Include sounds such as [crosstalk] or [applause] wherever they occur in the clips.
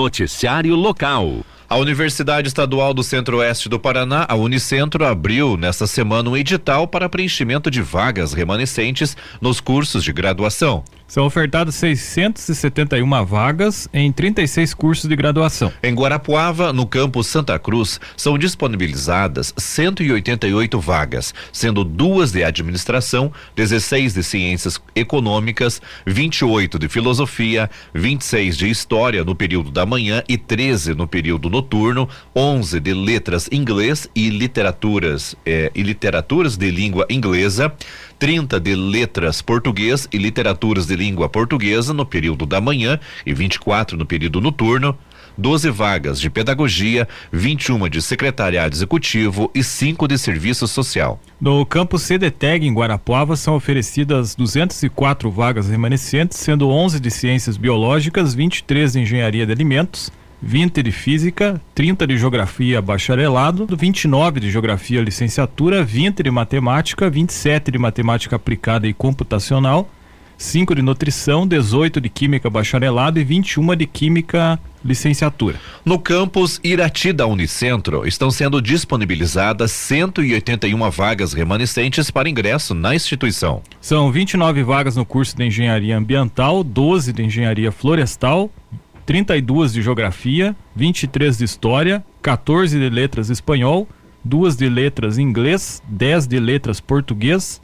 Noticiário Local. A Universidade Estadual do Centro-Oeste do Paraná, a Unicentro, abriu nesta semana um edital para preenchimento de vagas remanescentes nos cursos de graduação. São ofertadas 671 vagas em 36 cursos de graduação. Em Guarapuava, no campus Santa Cruz, são disponibilizadas 188 vagas, sendo duas de administração, 16 de ciências econômicas, 28 de filosofia, 26 de história no período da manhã e 13 no período noturno, 11 de letras inglês e literaturas eh, e literaturas de língua inglesa. 30 de letras português e literaturas de língua portuguesa no período da manhã e 24 no período noturno. 12 vagas de pedagogia, 21 de secretariado executivo e 5 de serviço social. No campus CDTEG em Guarapuava são oferecidas 204 vagas remanescentes, sendo 11 de ciências biológicas, 23 de engenharia de alimentos, 20 de Física, 30 de Geografia Bacharelado, 29 de Geografia Licenciatura, 20 de Matemática, 27 de Matemática Aplicada e Computacional, 5 de Nutrição, 18 de Química Bacharelado e 21 de Química Licenciatura. No campus Irati da Unicentro estão sendo disponibilizadas 181 vagas remanescentes para ingresso na instituição. São 29 vagas no curso de Engenharia Ambiental, 12 de Engenharia Florestal, 32 de Geografia, 23 de História, 14 de Letras Espanhol, 2 de Letras Inglês, 10 de Letras Português,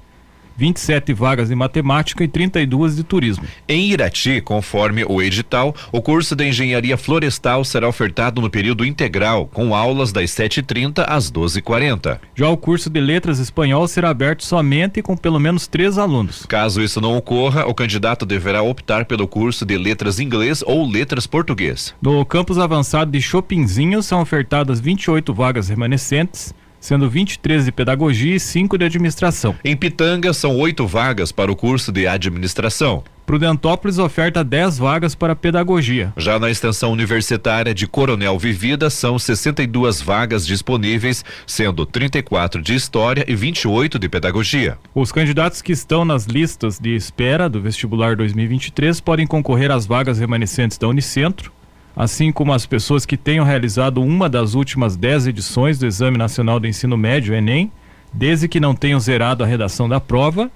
27 vagas em matemática e 32 de turismo. Em Irati, conforme o edital, o curso de engenharia florestal será ofertado no período integral, com aulas das 7h30 às 12h40. Já o curso de letras espanhol será aberto somente com pelo menos três alunos. Caso isso não ocorra, o candidato deverá optar pelo curso de letras inglês ou letras português. No campus avançado de Chopinzinho são ofertadas 28 vagas remanescentes sendo 23 de pedagogia e 5 de administração. Em Pitanga, são oito vagas para o curso de administração. Prudentópolis oferta 10 vagas para pedagogia. Já na extensão universitária de Coronel Vivida, são 62 vagas disponíveis, sendo 34 de história e 28 de pedagogia. Os candidatos que estão nas listas de espera do vestibular 2023 podem concorrer às vagas remanescentes da Unicentro, assim como as pessoas que tenham realizado uma das últimas dez edições do Exame Nacional do Ensino Médio, Enem, desde que não tenham zerado a redação da prova,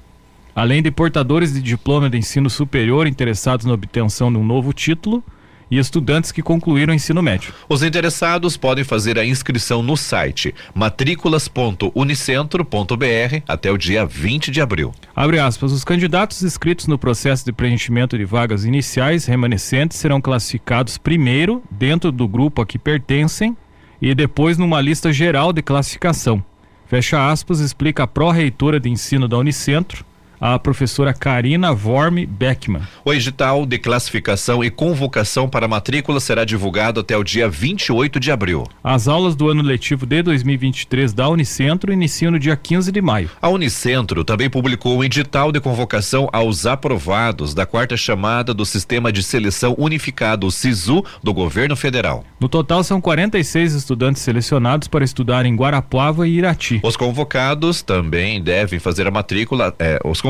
além de portadores de diploma de ensino superior interessados na obtenção de um novo título e estudantes que concluíram o ensino médio. Os interessados podem fazer a inscrição no site matrículas.unicentro.br até o dia 20 de abril. Abre aspas, os candidatos inscritos no processo de preenchimento de vagas iniciais remanescentes serão classificados primeiro dentro do grupo a que pertencem e depois numa lista geral de classificação. Fecha aspas, explica a pró-reitora de ensino da Unicentro, a professora Karina Vorme Beckman. O edital de classificação e convocação para matrícula será divulgado até o dia 28 de abril. As aulas do ano letivo de 2023 da Unicentro iniciam no dia 15 de maio. A Unicentro também publicou um edital de convocação aos aprovados da quarta chamada do Sistema de Seleção Unificado, o SISU, do governo federal. No total, são 46 estudantes selecionados para estudar em Guarapuava e Irati. Os convocados também devem fazer a matrícula, eh, os convocados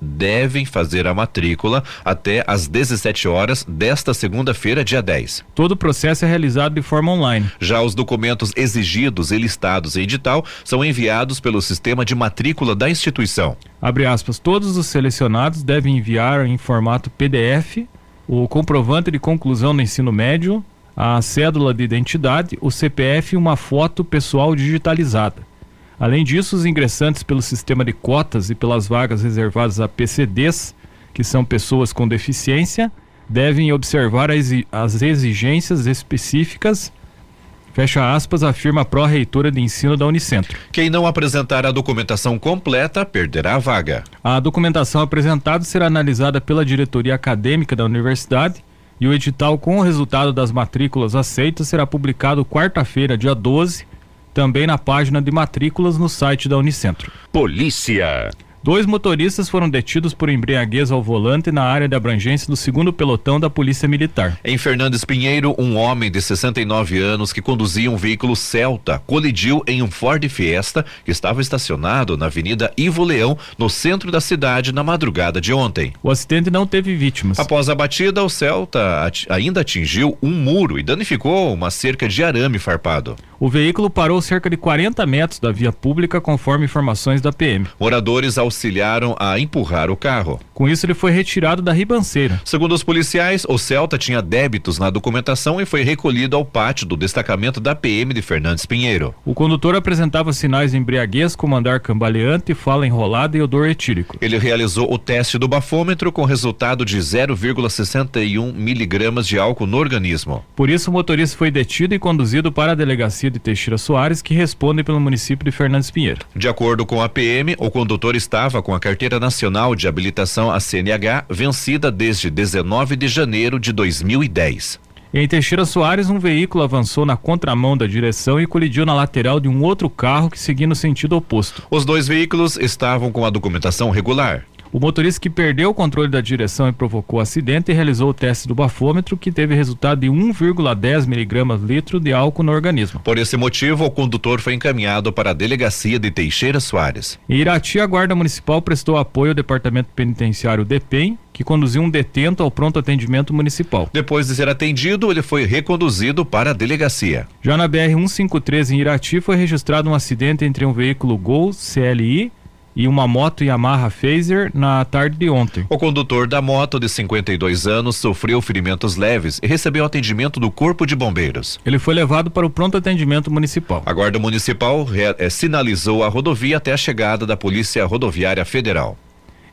devem fazer a matrícula até às 17 horas desta segunda-feira, dia 10. Todo o processo é realizado de forma online. Já os documentos exigidos e listados em edital são enviados pelo sistema de matrícula da instituição. Abre aspas, todos os selecionados devem enviar em formato PDF o comprovante de conclusão do ensino médio, a cédula de identidade, o CPF e uma foto pessoal digitalizada. Além disso, os ingressantes pelo sistema de cotas e pelas vagas reservadas a PCDs, que são pessoas com deficiência, devem observar as exigências específicas Fecha aspas, afirma a pró-reitora de ensino da Unicentro. Quem não apresentar a documentação completa perderá a vaga. A documentação apresentada será analisada pela diretoria acadêmica da universidade e o edital com o resultado das matrículas aceitas será publicado quarta-feira, dia 12, também na página de matrículas no site da Unicentro. Polícia. Dois motoristas foram detidos por embriaguez ao volante na área de abrangência do segundo pelotão da Polícia Militar. Em Fernandes Pinheiro, um homem de 69 anos que conduzia um veículo Celta colidiu em um Ford Fiesta que estava estacionado na Avenida Ivo Leão, no centro da cidade, na madrugada de ontem. O acidente não teve vítimas. Após a batida, o Celta ainda atingiu um muro e danificou uma cerca de arame farpado. O veículo parou cerca de 40 metros da via pública, conforme informações da PM. Moradores auxiliaram a empurrar o carro. Com isso, ele foi retirado da ribanceira. Segundo os policiais, o Celta tinha débitos na documentação e foi recolhido ao pátio do destacamento da PM de Fernandes Pinheiro. O condutor apresentava sinais de embriaguez, como andar cambaleante, fala enrolada e odor etílico. Ele realizou o teste do bafômetro com resultado de 0,61 miligramas de álcool no organismo. Por isso, o motorista foi detido e conduzido para a delegacia de Teixeira Soares, que responde pelo município de Fernandes Pinheiro. De acordo com a PM, o condutor estava com a carteira nacional de habilitação a CNH vencida desde 19 de janeiro de 2010. Em Teixeira Soares, um veículo avançou na contramão da direção e colidiu na lateral de um outro carro que seguia no sentido oposto. Os dois veículos estavam com a documentação regular. O motorista que perdeu o controle da direção e provocou o acidente realizou o teste do bafômetro, que teve resultado de 1,10 miligramas litro de álcool no organismo. Por esse motivo, o condutor foi encaminhado para a delegacia de Teixeira Soares. Em Irati, a Guarda Municipal prestou apoio ao Departamento Penitenciário DEPEN, que conduziu um detento ao pronto atendimento municipal. Depois de ser atendido, ele foi reconduzido para a delegacia. Já na BR 153 em Irati foi registrado um acidente entre um veículo Gol CLI e uma moto Yamaha Phaser na tarde de ontem. O condutor da moto, de 52 anos, sofreu ferimentos leves e recebeu atendimento do Corpo de Bombeiros. Ele foi levado para o pronto atendimento municipal. A Guarda Municipal é, sinalizou a rodovia até a chegada da Polícia Rodoviária Federal.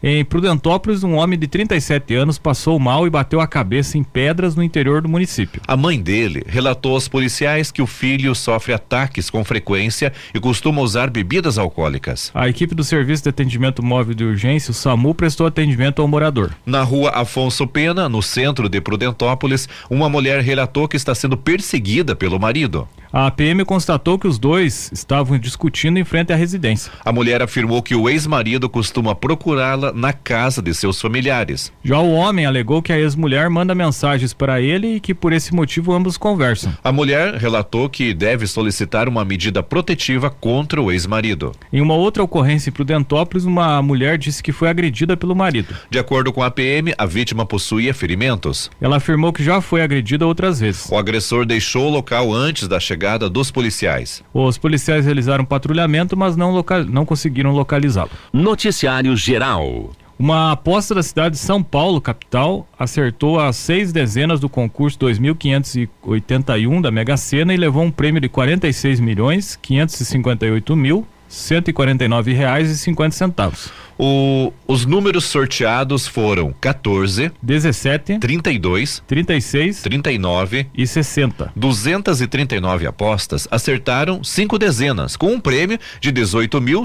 Em Prudentópolis, um homem de 37 anos passou mal e bateu a cabeça em pedras no interior do município. A mãe dele relatou aos policiais que o filho sofre ataques com frequência e costuma usar bebidas alcoólicas. A equipe do Serviço de Atendimento Móvel de Urgência, o SAMU, prestou atendimento ao morador. Na rua Afonso Pena, no centro de Prudentópolis, uma mulher relatou que está sendo perseguida pelo marido. A PM constatou que os dois estavam discutindo em frente à residência. A mulher afirmou que o ex-marido costuma procurá-la na casa de seus familiares. Já o homem alegou que a ex-mulher manda mensagens para ele e que por esse motivo ambos conversam. A mulher relatou que deve solicitar uma medida protetiva contra o ex-marido. Em uma outra ocorrência em Prudentópolis, uma mulher disse que foi agredida pelo marido. De acordo com a PM, a vítima possuía ferimentos. Ela afirmou que já foi agredida outras vezes. O agressor deixou o local antes da chegada chegada dos policiais. Os policiais realizaram patrulhamento, mas não, local, não conseguiram localizá-lo. Noticiário Geral. Uma aposta da cidade de São Paulo, capital, acertou as seis dezenas do concurso 2581 da Mega Sena e levou um prêmio de 46 milhões 558 mil 149 reais e 50 centavos. O, os números sorteados foram 14, 17, 32, 36, 39 e 60. 239 apostas acertaram cinco dezenas, com um prêmio de 18 mil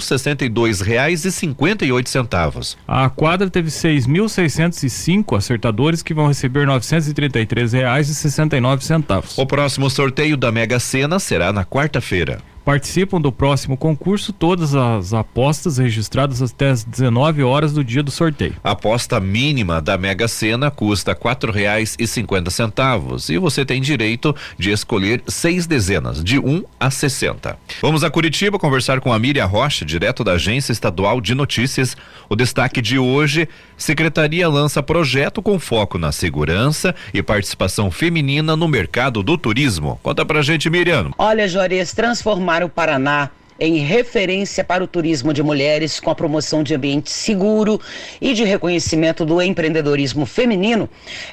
reais e 58 centavos. A quadra teve 6.605 acertadores que vão receber 933 reais e 69 centavos. O próximo sorteio da Mega Sena será na quarta-feira. Participam do próximo concurso todas as apostas registradas até as 19 horas do dia do sorteio. A aposta mínima da Mega Sena custa quatro reais e cinquenta centavos e você tem direito de escolher seis dezenas, de 1 um a 60. Vamos a Curitiba conversar com a Miriam Rocha, direto da Agência Estadual de Notícias. O destaque de hoje: Secretaria lança projeto com foco na segurança e participação feminina no mercado do turismo. Conta pra gente, Miriam. Olha, Juarez, transformar transformar o Paraná em referência para o turismo de mulheres com a promoção de ambiente seguro e de reconhecimento do empreendedorismo feminino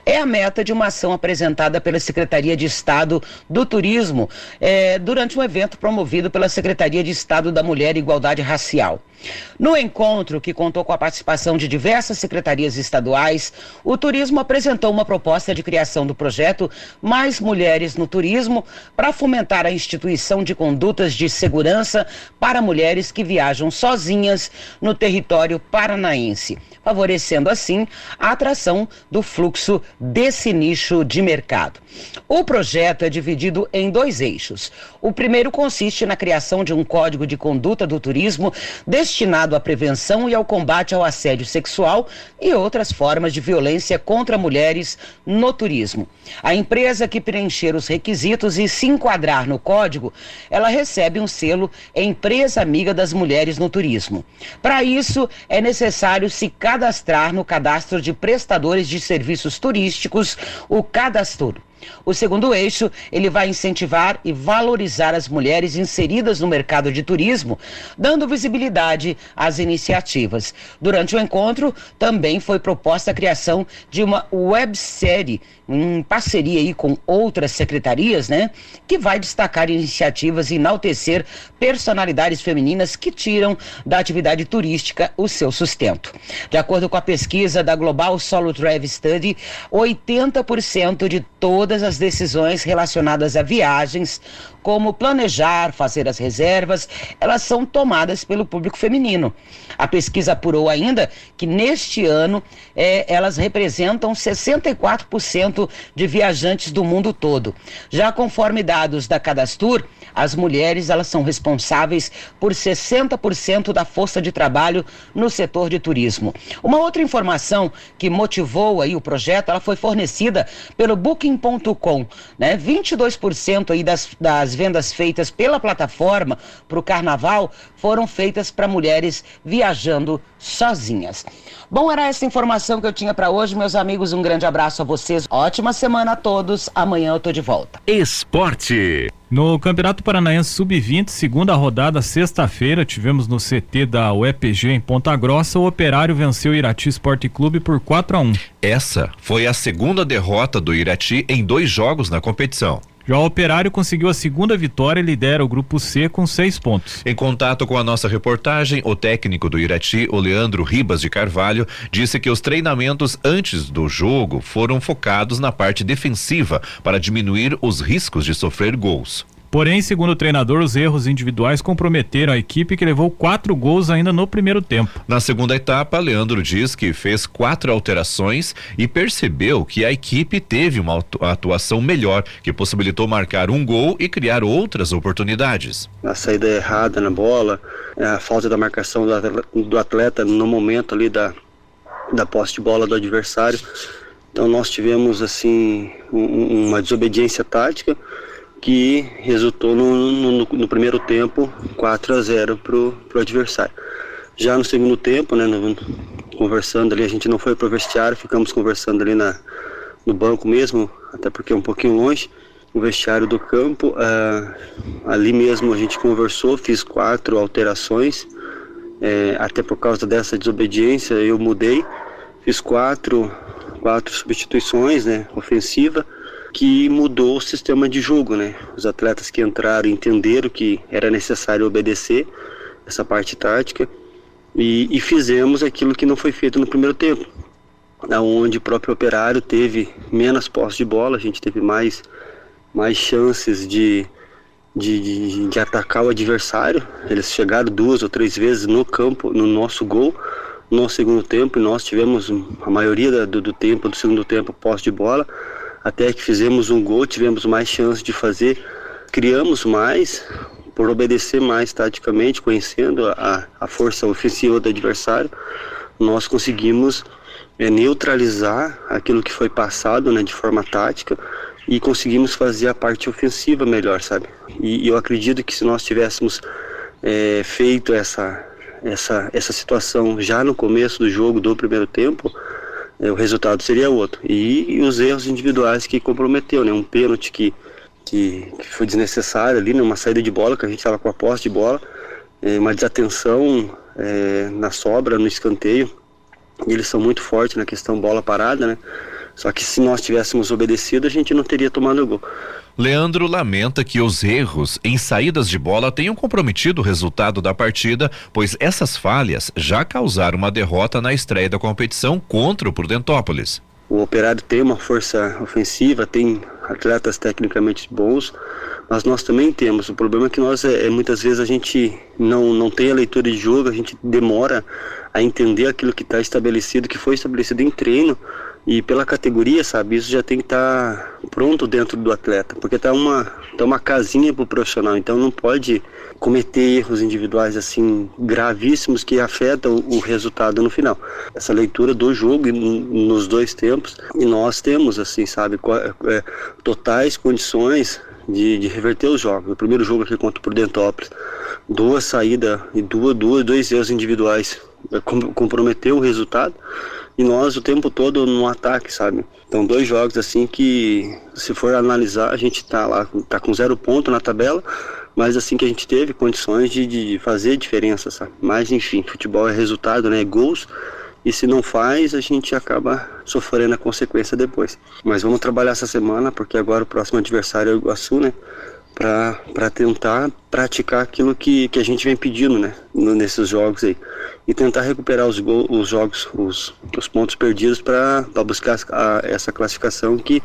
é a meta de uma ação apresentada pela Secretaria de Estado do Turismo eh, durante um evento promovido pela Secretaria de Estado da Mulher e Igualdade Racial. No encontro, que contou com a participação de diversas secretarias estaduais, o turismo apresentou uma proposta de criação do projeto Mais Mulheres no Turismo para fomentar a instituição de condutas de segurança para mulheres que viajam sozinhas no território paranaense, favorecendo assim a atração do fluxo desse nicho de mercado. O projeto é dividido em dois eixos. O primeiro consiste na criação de um código de conduta do turismo destinado à prevenção e ao combate ao assédio sexual e outras formas de violência contra mulheres no turismo. A empresa que preencher os requisitos e se enquadrar no código, ela recebe um selo Empresa Amiga das Mulheres no Turismo. Para isso, é necessário se cadastrar no cadastro de prestadores de serviços turísticos, o Cadastro. O segundo eixo, ele vai incentivar e valorizar as mulheres inseridas no mercado de turismo, dando visibilidade às iniciativas. Durante o encontro, também foi proposta a criação de uma websérie em parceria aí com outras secretarias, né, que vai destacar iniciativas e enaltecer personalidades femininas que tiram da atividade turística o seu sustento. De acordo com a pesquisa da Global Solo Travel Study, 80% de todas as decisões relacionadas a viagens como planejar, fazer as reservas, elas são tomadas pelo público feminino. A pesquisa apurou ainda que neste ano é, elas representam 64% de viajantes do mundo todo. Já conforme dados da Cadastur, as mulheres elas são responsáveis por 60% da força de trabalho no setor de turismo. Uma outra informação que motivou aí o projeto, ela foi fornecida pelo Booking.com, né? 22% aí das, das vendas feitas pela plataforma para o carnaval foram feitas para mulheres viajando sozinhas. Bom, era essa informação que eu tinha para hoje, meus amigos. Um grande abraço a vocês. Ótima semana a todos. Amanhã eu tô de volta. Esporte. No Campeonato Paranaense Sub-20, segunda rodada, sexta-feira, tivemos no CT da UEPG em Ponta Grossa, o Operário venceu o Irati Esporte Clube por 4 a 1. Essa foi a segunda derrota do Irati em dois jogos na competição. Já o Operário conseguiu a segunda vitória e lidera o grupo C com seis pontos. Em contato com a nossa reportagem, o técnico do Irati, o Leandro Ribas de Carvalho, disse que os treinamentos antes do jogo foram focados na parte defensiva para diminuir os riscos de sofrer gols. Porém, segundo o treinador, os erros individuais comprometeram a equipe que levou quatro gols ainda no primeiro tempo. Na segunda etapa, Leandro diz que fez quatro alterações e percebeu que a equipe teve uma atuação melhor, que possibilitou marcar um gol e criar outras oportunidades. A saída errada na bola, a falta da marcação do atleta no momento ali da, da posse de bola do adversário. Então nós tivemos assim um, uma desobediência tática que resultou no, no, no primeiro tempo 4 a 0 para o adversário. Já no segundo tempo, né, no, conversando ali, a gente não foi para o vestiário, ficamos conversando ali na, no banco mesmo, até porque é um pouquinho longe, o vestiário do campo. Uh, ali mesmo a gente conversou, fiz quatro alterações, é, até por causa dessa desobediência eu mudei, fiz quatro, quatro substituições, né, ofensiva que mudou o sistema de jogo, né? Os atletas que entraram entenderam que era necessário obedecer essa parte tática e, e fizemos aquilo que não foi feito no primeiro tempo, onde o próprio operário teve menos posse de bola, a gente teve mais, mais chances de, de, de, de atacar o adversário. Eles chegaram duas ou três vezes no campo, no nosso gol, no segundo tempo, e nós tivemos a maioria do, do tempo, do segundo tempo, posse de bola até que fizemos um gol, tivemos mais chance de fazer, criamos mais, por obedecer mais taticamente, conhecendo a, a força ofensiva do adversário, nós conseguimos é, neutralizar aquilo que foi passado né, de forma tática e conseguimos fazer a parte ofensiva melhor, sabe? E, e eu acredito que se nós tivéssemos é, feito essa, essa, essa situação já no começo do jogo, do primeiro tempo, o resultado seria outro. E, e, os erros individuais que comprometeu, né? Um pênalti que, que, que foi desnecessário ali, né? uma saída de bola, que a gente estava com a posse de bola, é, uma desatenção é, na sobra, no escanteio. E eles são muito fortes na questão bola parada, né? Só que se nós tivéssemos obedecido, a gente não teria tomado o gol. Leandro lamenta que os erros em saídas de bola tenham comprometido o resultado da partida, pois essas falhas já causaram uma derrota na estreia da competição contra o Prudentópolis. O Operário tem uma força ofensiva, tem atletas tecnicamente bons, mas nós também temos. O problema é que nós, é, é, muitas vezes, a gente não, não tem a leitura de jogo, a gente demora a entender aquilo que está estabelecido, que foi estabelecido em treino, e pela categoria, sabe, isso já tem que estar tá pronto dentro do atleta, porque tá uma, tá uma casinha pro profissional, então não pode cometer erros individuais assim gravíssimos que afetam o, resultado no final. Essa leitura do jogo nos dois tempos, e nós temos assim, sabe, é, totais condições de, de, reverter os jogos. O primeiro jogo aqui contra o Prudentópolis, duas saídas e duas, duas, dois erros individuais é, comprometeu o resultado e nós o tempo todo no ataque, sabe? Então dois jogos assim que se for analisar a gente tá lá, tá com zero ponto na tabela, mas assim que a gente teve condições de, de fazer diferença, sabe? Mas enfim, futebol é resultado, né? É gols e se não faz a gente acaba sofrendo a consequência depois. Mas vamos trabalhar essa semana porque agora o próximo adversário é o Iguaçu, né? Para tentar praticar aquilo que, que a gente vem pedindo né, nesses jogos aí. E tentar recuperar os, gol, os jogos, os, os pontos perdidos para buscar a, essa classificação que,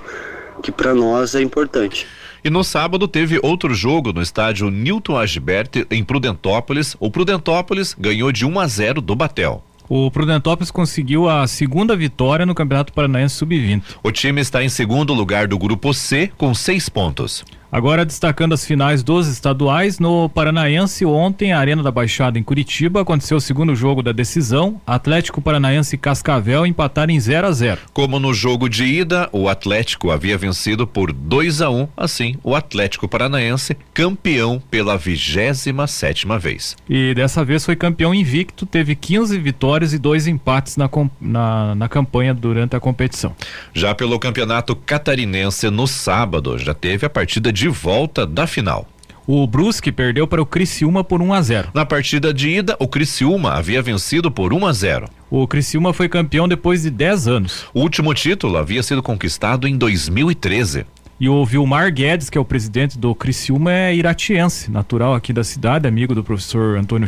que para nós é importante. E no sábado teve outro jogo no estádio Newton Agibert em Prudentópolis. O Prudentópolis ganhou de 1 a 0 do Batel. O Prudentópolis conseguiu a segunda vitória no Campeonato Paranaense Sub-20. O time está em segundo lugar do grupo C com seis pontos. Agora destacando as finais dos estaduais, no Paranaense ontem, a Arena da Baixada em Curitiba, aconteceu o segundo jogo da decisão. Atlético Paranaense e Cascavel empataram em 0 a 0. Como no jogo de ida, o Atlético havia vencido por 2 a 1, assim, o Atlético Paranaense campeão pela 27 sétima vez. E dessa vez foi campeão invicto, teve 15 vitórias e dois empates na, na, na campanha durante a competição. Já pelo Campeonato Catarinense no sábado, já teve a partida de de volta da final. O Brusque perdeu para o Criciúma por 1 a 0. Na partida de ida, o Criciúma havia vencido por 1 a 0. O Criciúma foi campeão depois de 10 anos. O último título havia sido conquistado em 2013. E o Vilmar Guedes, que é o presidente do Criciúma, é iratiense, natural aqui da cidade, amigo do professor Antônio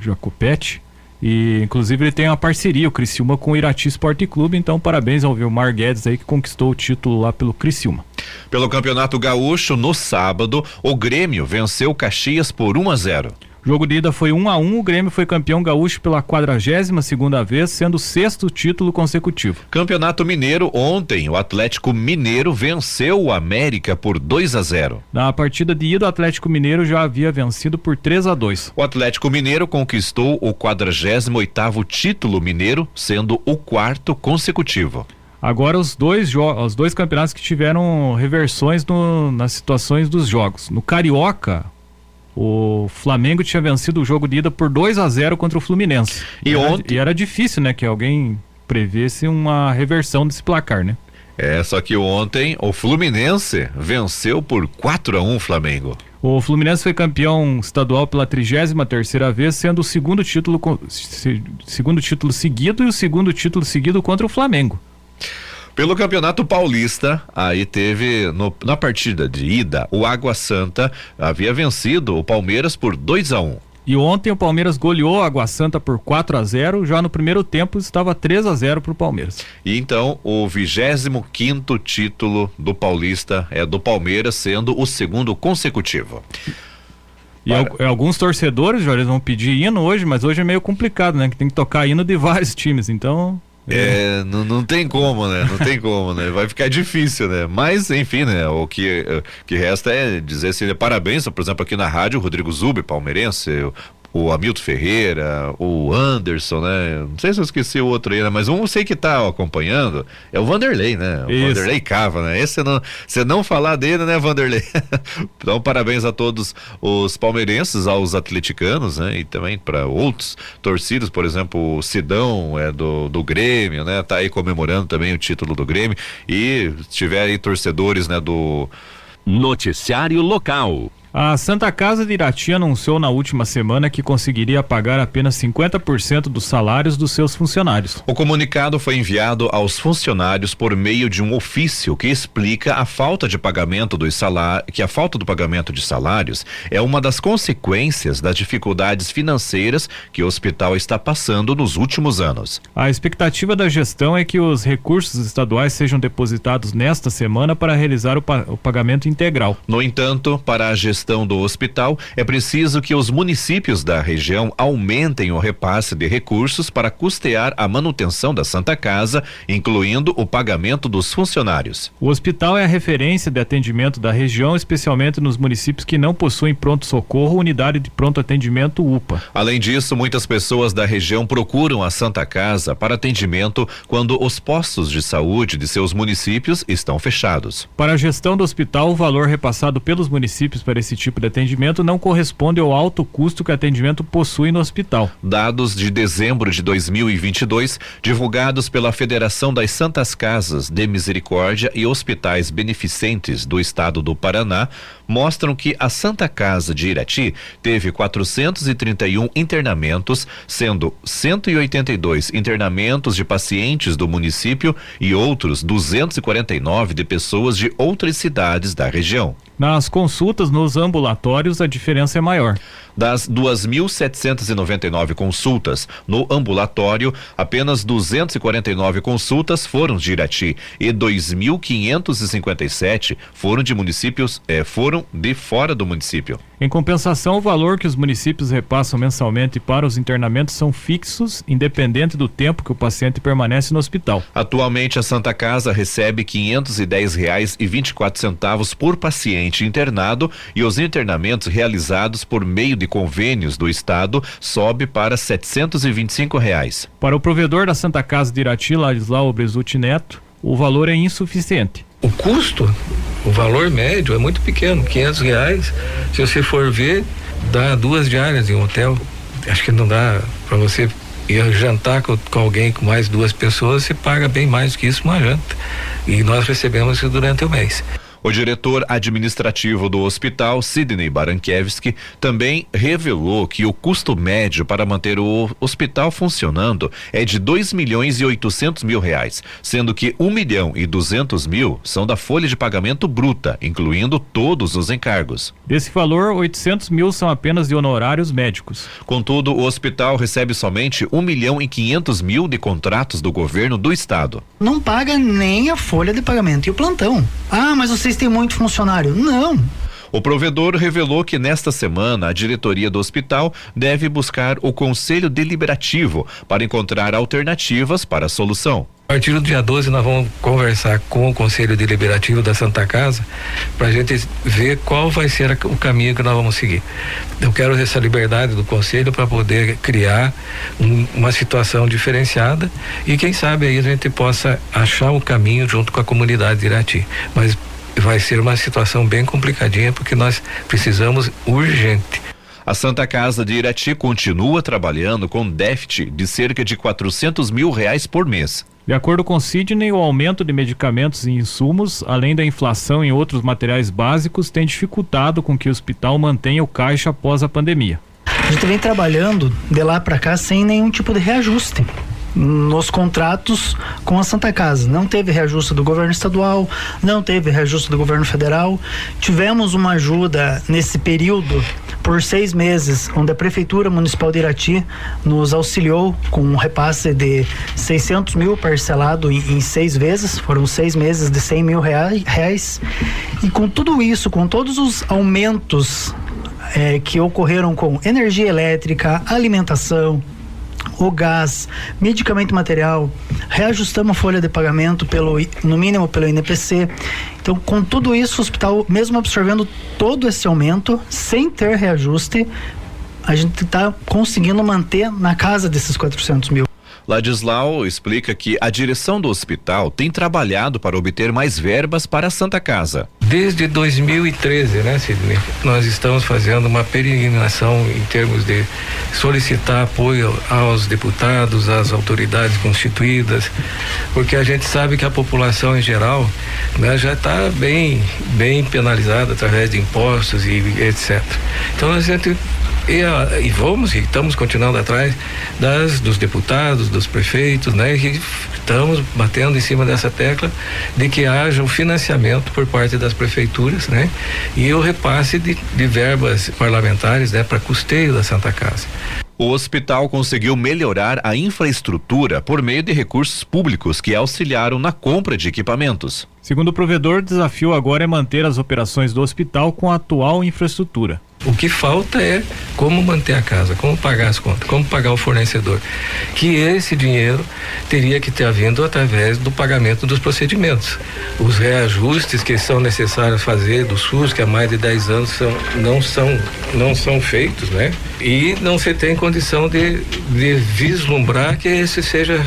Jacopetti. E inclusive ele tem uma parceria, o Criciúma, com o Irati Esporte Clube. Então, parabéns ao Vilmar Guedes aí que conquistou o título lá pelo Criciúma. Pelo Campeonato Gaúcho, no sábado, o Grêmio venceu Caxias por 1 a 0. Jogo de ida foi 1 um a 1 um, o Grêmio foi campeão gaúcho pela 42 segunda vez, sendo o sexto título consecutivo. Campeonato Mineiro ontem, o Atlético Mineiro venceu o América por 2 a 0. Na partida de ida, o Atlético Mineiro já havia vencido por 3 a 2. O Atlético Mineiro conquistou o 48º título mineiro, sendo o quarto consecutivo. Agora os dois os dois campeonatos que tiveram reversões no, nas situações dos jogos. No Carioca, o Flamengo tinha vencido o jogo de ida por 2 a 0 contra o Fluminense. E, e ontem era, e era difícil, né, que alguém prevesse uma reversão desse placar, né? É, só que ontem o Fluminense venceu por 4 a 1 o Flamengo. O Fluminense foi campeão estadual pela 33 terceira vez, sendo o segundo título segundo título seguido e o segundo título seguido contra o Flamengo. Pelo Campeonato Paulista, aí teve no, na partida de ida, o Água Santa havia vencido o Palmeiras por 2 a 1 um. E ontem o Palmeiras goleou a Água Santa por 4 a 0 já no primeiro tempo estava 3 a 0 para o Palmeiras. E então o 25 quinto título do Paulista é do Palmeiras, sendo o segundo consecutivo. E Para... alguns torcedores, já eles vão pedir hino hoje, mas hoje é meio complicado, né? Que tem que tocar hino de vários [laughs] times, então é, não, não tem como, né? Não tem como, né? Vai ficar difícil, né? Mas, enfim, né? O que, que resta é dizer assim, parabéns, por exemplo, aqui na rádio, o Rodrigo Zube, palmeirense, Hamilton Ferreira, o Anderson, né? Não sei se eu esqueci o outro aí, né? Mas um sei que tá acompanhando é o Vanderlei, né? O Isso. Vanderlei Cava, né? Esse não, você não falar dele, né, Vanderlei? [laughs] então, parabéns a todos os palmeirenses, aos atleticanos, né? E também para outros torcidos, por exemplo, o Sidão é do, do Grêmio, né? Tá aí comemorando também o título do Grêmio e se tiver aí torcedores, né, do Noticiário Local. A Santa Casa de Irati anunciou na última semana que conseguiria pagar apenas 50% dos salários dos seus funcionários. O comunicado foi enviado aos funcionários por meio de um ofício que explica a falta de pagamento dos salários, que a falta do pagamento de salários é uma das consequências das dificuldades financeiras que o hospital está passando nos últimos anos. A expectativa da gestão é que os recursos estaduais sejam depositados nesta semana para realizar o, pa o pagamento integral. No entanto, para a gestão gestão do hospital, é preciso que os municípios da região aumentem o repasse de recursos para custear a manutenção da Santa Casa, incluindo o pagamento dos funcionários. O hospital é a referência de atendimento da região, especialmente nos municípios que não possuem pronto-socorro ou unidade de pronto atendimento UPA. Além disso, muitas pessoas da região procuram a Santa Casa para atendimento quando os postos de saúde de seus municípios estão fechados. Para a gestão do hospital, o valor repassado pelos municípios para esse esse tipo de atendimento não corresponde ao alto custo que o atendimento possui no hospital. Dados de dezembro de 2022, divulgados pela Federação das Santas Casas de Misericórdia e Hospitais Beneficentes do Estado do Paraná, mostram que a Santa Casa de Irati teve 431 internamentos, sendo 182 internamentos de pacientes do município e outros 249 de pessoas de outras cidades da região. Nas consultas nos ambulatórios, a diferença é maior. Das 2.799 consultas no ambulatório, apenas 249 consultas foram de Irati e 2.557 foram de municípios, eh, foram de fora do município. Em compensação, o valor que os municípios repassam mensalmente para os internamentos são fixos, independente do tempo que o paciente permanece no hospital. Atualmente, a Santa Casa recebe 510 reais e 24 centavos por paciente internado e os internamentos realizados por meio de convênios do Estado sobe para 725 reais. Para o provedor da Santa Casa de Irati, Ladislau Bresuti Neto, o valor é insuficiente. O custo, o valor médio é muito pequeno, quinhentos reais. Se você for ver, dá duas diárias em um hotel. Acho que não dá para você ir jantar com, com, alguém com mais duas pessoas, você paga bem mais do que isso uma janta. E nós recebemos isso durante o mês. O diretor administrativo do hospital, Sidney Barankiewicz, também revelou que o custo médio para manter o hospital funcionando é de 2 milhões e 800 mil reais, sendo que 1 um milhão e 200 mil são da folha de pagamento bruta, incluindo todos os encargos. Desse valor, 800 mil são apenas de honorários médicos. Contudo, o hospital recebe somente 1 um milhão e 500 mil de contratos do governo do estado. Não paga nem a folha de pagamento e o plantão. Ah, mas você vocês têm muito funcionário. Não. O provedor revelou que nesta semana a diretoria do hospital deve buscar o conselho deliberativo para encontrar alternativas para a solução. A partir do dia 12 nós vamos conversar com o Conselho Deliberativo da Santa Casa para a gente ver qual vai ser o caminho que nós vamos seguir. Eu quero essa liberdade do Conselho para poder criar um, uma situação diferenciada e quem sabe aí a gente possa achar o caminho junto com a comunidade de Irati. Mas vai ser uma situação bem complicadinha porque nós precisamos urgente. A Santa Casa de Irati continua trabalhando com déficit de cerca de 400 mil reais por mês. De acordo com Sidney, o aumento de medicamentos e insumos, além da inflação em outros materiais básicos, tem dificultado com que o hospital mantenha o caixa após a pandemia. A gente vem trabalhando de lá para cá sem nenhum tipo de reajuste nos contratos com a Santa Casa. Não teve reajuste do governo estadual, não teve reajuste do governo federal. Tivemos uma ajuda nesse período por seis meses, onde a Prefeitura Municipal de Irati nos auxiliou com um repasse de 600 mil parcelado em, em seis vezes, foram seis meses de 100 mil reais. E com tudo isso, com todos os aumentos é, que ocorreram com energia elétrica, alimentação, o gás, medicamento material, reajustamos a folha de pagamento pelo, no mínimo pelo INPC. Então, com tudo isso, o hospital, mesmo absorvendo todo esse aumento, sem ter reajuste, a gente está conseguindo manter na casa desses 400 mil. Ladislau explica que a direção do hospital tem trabalhado para obter mais verbas para a Santa Casa. Desde 2013, né, Sidney? Nós estamos fazendo uma peregrinação em termos de solicitar apoio aos deputados, às autoridades constituídas, porque a gente sabe que a população em geral né, já está bem, bem penalizada através de impostos e etc. Então a gente e, ah, e vamos e estamos continuando atrás das dos deputados, dos prefeitos, né? E estamos batendo em cima dessa tecla de que haja um financiamento por parte das prefeituras, né? E o repasse de, de verbas parlamentares, né? Para custeio da Santa Casa. O hospital conseguiu melhorar a infraestrutura por meio de recursos públicos que auxiliaram na compra de equipamentos. Segundo o provedor, o desafio agora é manter as operações do hospital com a atual infraestrutura. O que falta é como manter a casa, como pagar as contas, como pagar o fornecedor. Que esse dinheiro teria que ter vindo através do pagamento dos procedimentos. Os reajustes que são necessários fazer do SUS, que há mais de 10 anos são, não, são, não são feitos, né? E não se tem condição de, de vislumbrar que esse seja,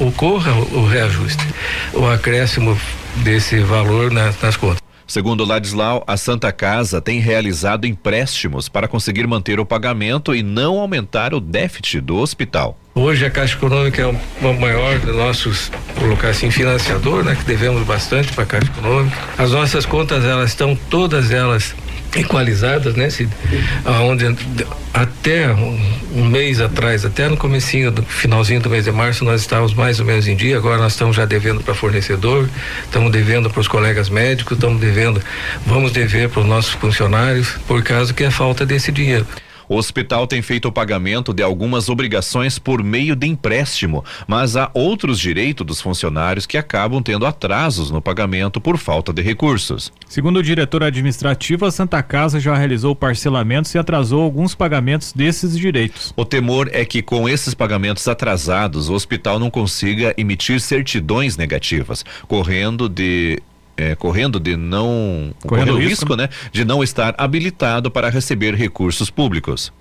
ocorra o reajuste, o acréscimo desse valor nas, nas contas. Segundo Ladislau, a Santa Casa tem realizado empréstimos para conseguir manter o pagamento e não aumentar o déficit do hospital. Hoje a Caixa Econômica é o maior dos nossos, colocar assim, financiador, né? Que devemos bastante para a Caixa Econômica. As nossas contas, elas estão todas elas equalizadas, né? Se, aonde até um, mês atrás, até no comecinho do finalzinho do mês de março, nós estávamos mais ou menos em dia. Agora nós estamos já devendo para fornecedor, estamos devendo para os colegas médicos, estamos devendo, vamos dever para os nossos funcionários, por causa que é falta desse dinheiro. O hospital tem feito o pagamento de algumas obrigações por meio de empréstimo, mas há outros direitos dos funcionários que acabam tendo atrasos no pagamento por falta de recursos. Segundo o diretor administrativo, a Santa Casa já realizou parcelamentos e atrasou alguns pagamentos desses direitos. O temor é que com esses pagamentos atrasados, o hospital não consiga emitir certidões negativas, correndo de é, correndo de não correndo, correndo risco, risco, né, de não estar habilitado para receber recursos públicos.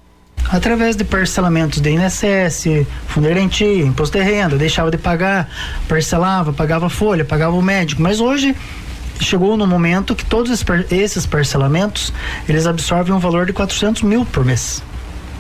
Através de parcelamentos de INSS, fundo de garantia, imposto de renda, deixava de pagar, parcelava, pagava folha, pagava o médico, mas hoje chegou no momento que todos esses parcelamentos eles absorvem um valor de 400 mil por mês.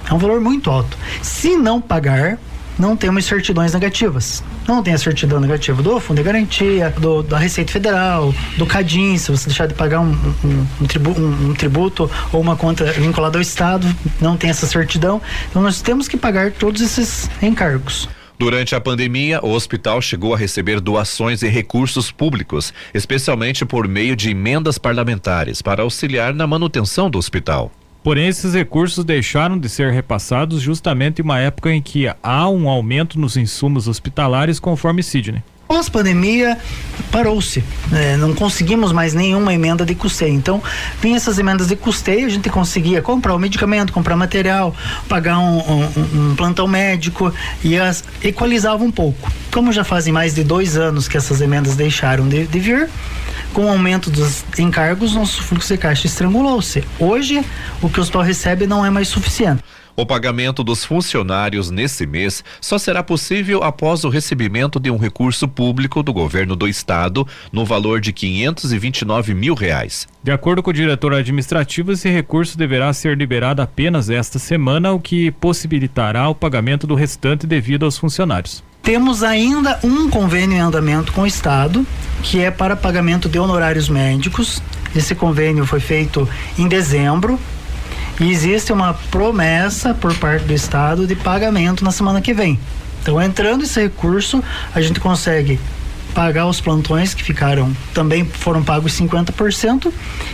É um valor muito alto. Se não pagar, não temos certidões negativas. Não tem a certidão negativa do Fundo de Garantia, do, da Receita Federal, do CADIM, se você deixar de pagar um, um, um, tribu, um, tributo ou uma conta vinculada ao Estado, não tem essa certidão. Então nós temos que pagar todos esses encargos. Durante a pandemia, o hospital chegou a receber doações e recursos públicos, especialmente por meio de emendas parlamentares, para auxiliar na manutenção do hospital. Porém, esses recursos deixaram de ser repassados justamente em uma época em que há um aumento nos insumos hospitalares, conforme Sidney. Pós-pandemia, parou-se. É, não conseguimos mais nenhuma emenda de custeio. Então, vinha essas emendas de custeio, a gente conseguia comprar o medicamento, comprar material, pagar um, um, um plantão médico e as, equalizava um pouco. Como já fazem mais de dois anos que essas emendas deixaram de, de vir, com o aumento dos encargos, nosso fluxo de caixa estrangulou-se. Hoje, o que o hospital recebe não é mais suficiente. O pagamento dos funcionários nesse mês só será possível após o recebimento de um recurso público do governo do estado no valor de 529 mil reais. De acordo com o diretor administrativo, esse recurso deverá ser liberado apenas esta semana, o que possibilitará o pagamento do restante devido aos funcionários. Temos ainda um convênio em andamento com o Estado, que é para pagamento de honorários médicos. Esse convênio foi feito em dezembro e existe uma promessa por parte do Estado de pagamento na semana que vem. Então, entrando esse recurso, a gente consegue pagar os plantões que ficaram, também foram pagos 50%,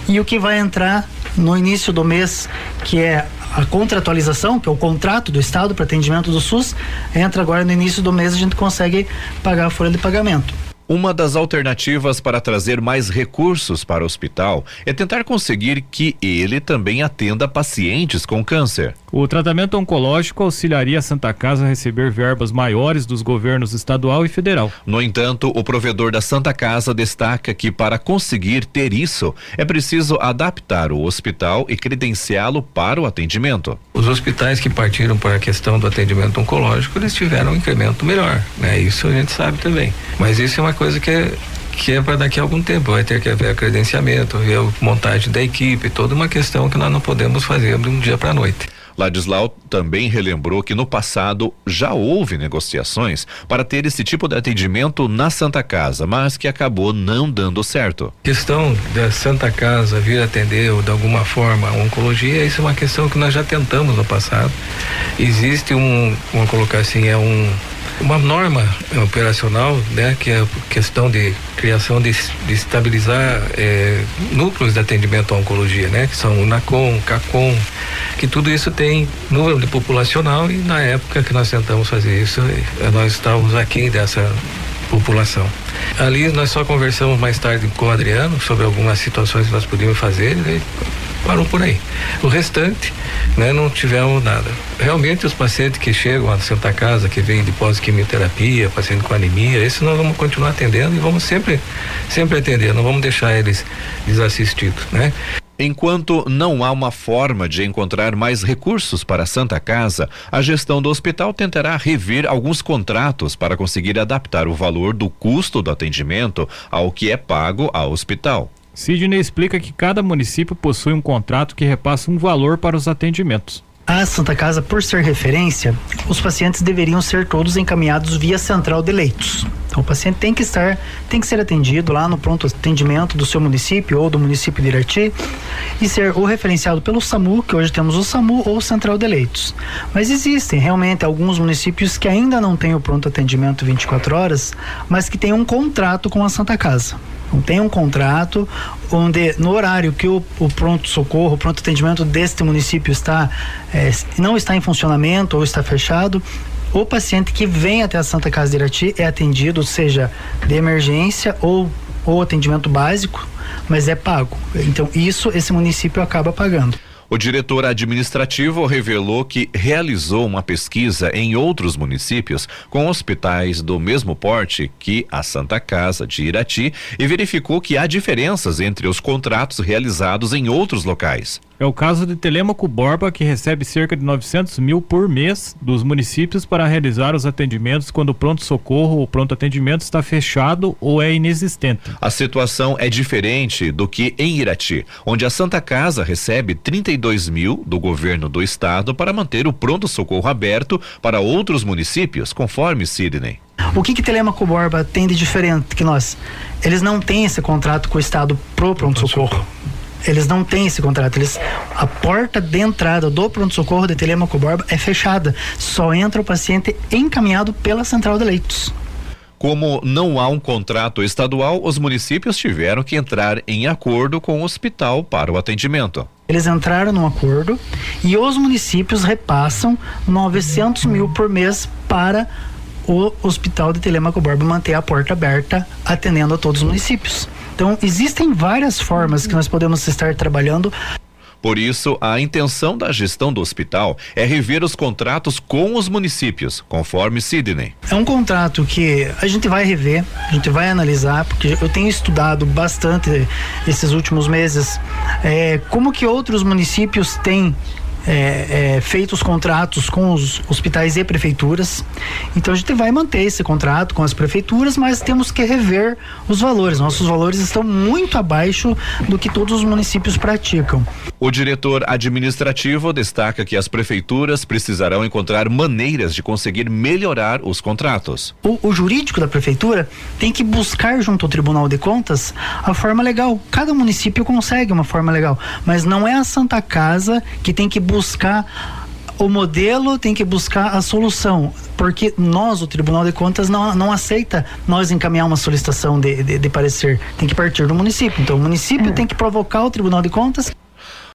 e o que vai entrar no início do mês, que é a contratualização, que é o contrato do Estado para atendimento do SUS, entra agora no início do mês a gente consegue pagar a folha de pagamento. Uma das alternativas para trazer mais recursos para o hospital é tentar conseguir que ele também atenda pacientes com câncer. O tratamento oncológico auxiliaria a Santa Casa a receber verbas maiores dos governos estadual e federal. No entanto, o provedor da Santa Casa destaca que para conseguir ter isso, é preciso adaptar o hospital e credenciá-lo para o atendimento. Os hospitais que partiram para a questão do atendimento oncológico, eles tiveram um incremento melhor, né? Isso a gente sabe também. Mas isso é uma coisa que é que é para daqui a algum tempo. Vai ter que haver credenciamento, ver a montagem da equipe, toda uma questão que nós não podemos fazer de um dia para a noite. Ladislau também relembrou que no passado já houve negociações para ter esse tipo de atendimento na Santa Casa, mas que acabou não dando certo. Questão da Santa Casa vir atender ou de alguma forma a oncologia, isso é uma questão que nós já tentamos no passado. Existe um, vamos colocar assim, é um uma norma operacional, né, que é a questão de criação de, de estabilizar é, núcleos de atendimento à oncologia, né, que são o NACOM, CACOM, que tudo isso tem número de populacional e na época que nós tentamos fazer isso, eh, nós estávamos aqui dessa população. Ali nós só conversamos mais tarde com o Adriano sobre algumas situações que nós podíamos fazer e parou por aí. O restante, né, não tivemos nada. Realmente os pacientes que chegam à Santa Casa, que vêm de pós-quimioterapia, paciente com anemia, esses nós vamos continuar atendendo e vamos sempre, sempre atender, não vamos deixar eles desassistidos, né? Enquanto não há uma forma de encontrar mais recursos para a Santa Casa, a gestão do hospital tentará rever alguns contratos para conseguir adaptar o valor do custo do atendimento ao que é pago ao hospital. Sidney explica que cada município possui um contrato que repassa um valor para os atendimentos. A Santa Casa, por ser referência, os pacientes deveriam ser todos encaminhados via central de leitos. Então, o paciente tem que estar, tem que ser atendido lá no pronto atendimento do seu município ou do município de Irati e ser ou referenciado pelo SAMU, que hoje temos o SAMU ou central de leitos. Mas existem realmente alguns municípios que ainda não têm o pronto atendimento 24 horas, mas que têm um contrato com a Santa Casa. Tem um contrato onde no horário que o, o pronto socorro, o pronto atendimento deste município está é, não está em funcionamento ou está fechado, o paciente que vem até a Santa Casa de Irati é atendido, seja de emergência ou ou atendimento básico, mas é pago. Então isso esse município acaba pagando. O diretor administrativo revelou que realizou uma pesquisa em outros municípios com hospitais do mesmo porte que a Santa Casa de Irati e verificou que há diferenças entre os contratos realizados em outros locais. É o caso de Telemaco Borba, que recebe cerca de 900 mil por mês dos municípios para realizar os atendimentos quando o pronto-socorro ou pronto-atendimento está fechado ou é inexistente. A situação é diferente do que em Irati, onde a Santa Casa recebe 32 mil do governo do estado para manter o pronto-socorro aberto para outros municípios, conforme Sidney. O que que Telemaco Borba tem de diferente que nós? Eles não têm esse contrato com o estado pro pronto-socorro. Eles não têm esse contrato. Eles, a porta de entrada do pronto-socorro de Telemaco Borba é fechada. Só entra o paciente encaminhado pela central de leitos. Como não há um contrato estadual, os municípios tiveram que entrar em acordo com o hospital para o atendimento. Eles entraram num acordo e os municípios repassam 900 mil por mês para o Hospital de Telemaco Borba manter a porta aberta, atendendo a todos os municípios. Então, existem várias formas que nós podemos estar trabalhando por isso, a intenção da gestão do hospital é rever os contratos com os municípios, conforme Sidney. É um contrato que a gente vai rever, a gente vai analisar, porque eu tenho estudado bastante esses últimos meses é, como que outros municípios têm é, é, feitos contratos com os hospitais e prefeituras. Então a gente vai manter esse contrato com as prefeituras, mas temos que rever os valores. Nossos valores estão muito abaixo do que todos os municípios praticam. O diretor administrativo destaca que as prefeituras precisarão encontrar maneiras de conseguir melhorar os contratos. O, o jurídico da prefeitura tem que buscar junto ao Tribunal de Contas a forma legal. Cada município consegue uma forma legal, mas não é a Santa Casa que tem que buscar buscar o modelo tem que buscar a solução, porque nós, o Tribunal de Contas, não, não aceita nós encaminhar uma solicitação de, de, de parecer, tem que partir do município. Então, o município é. tem que provocar o Tribunal de Contas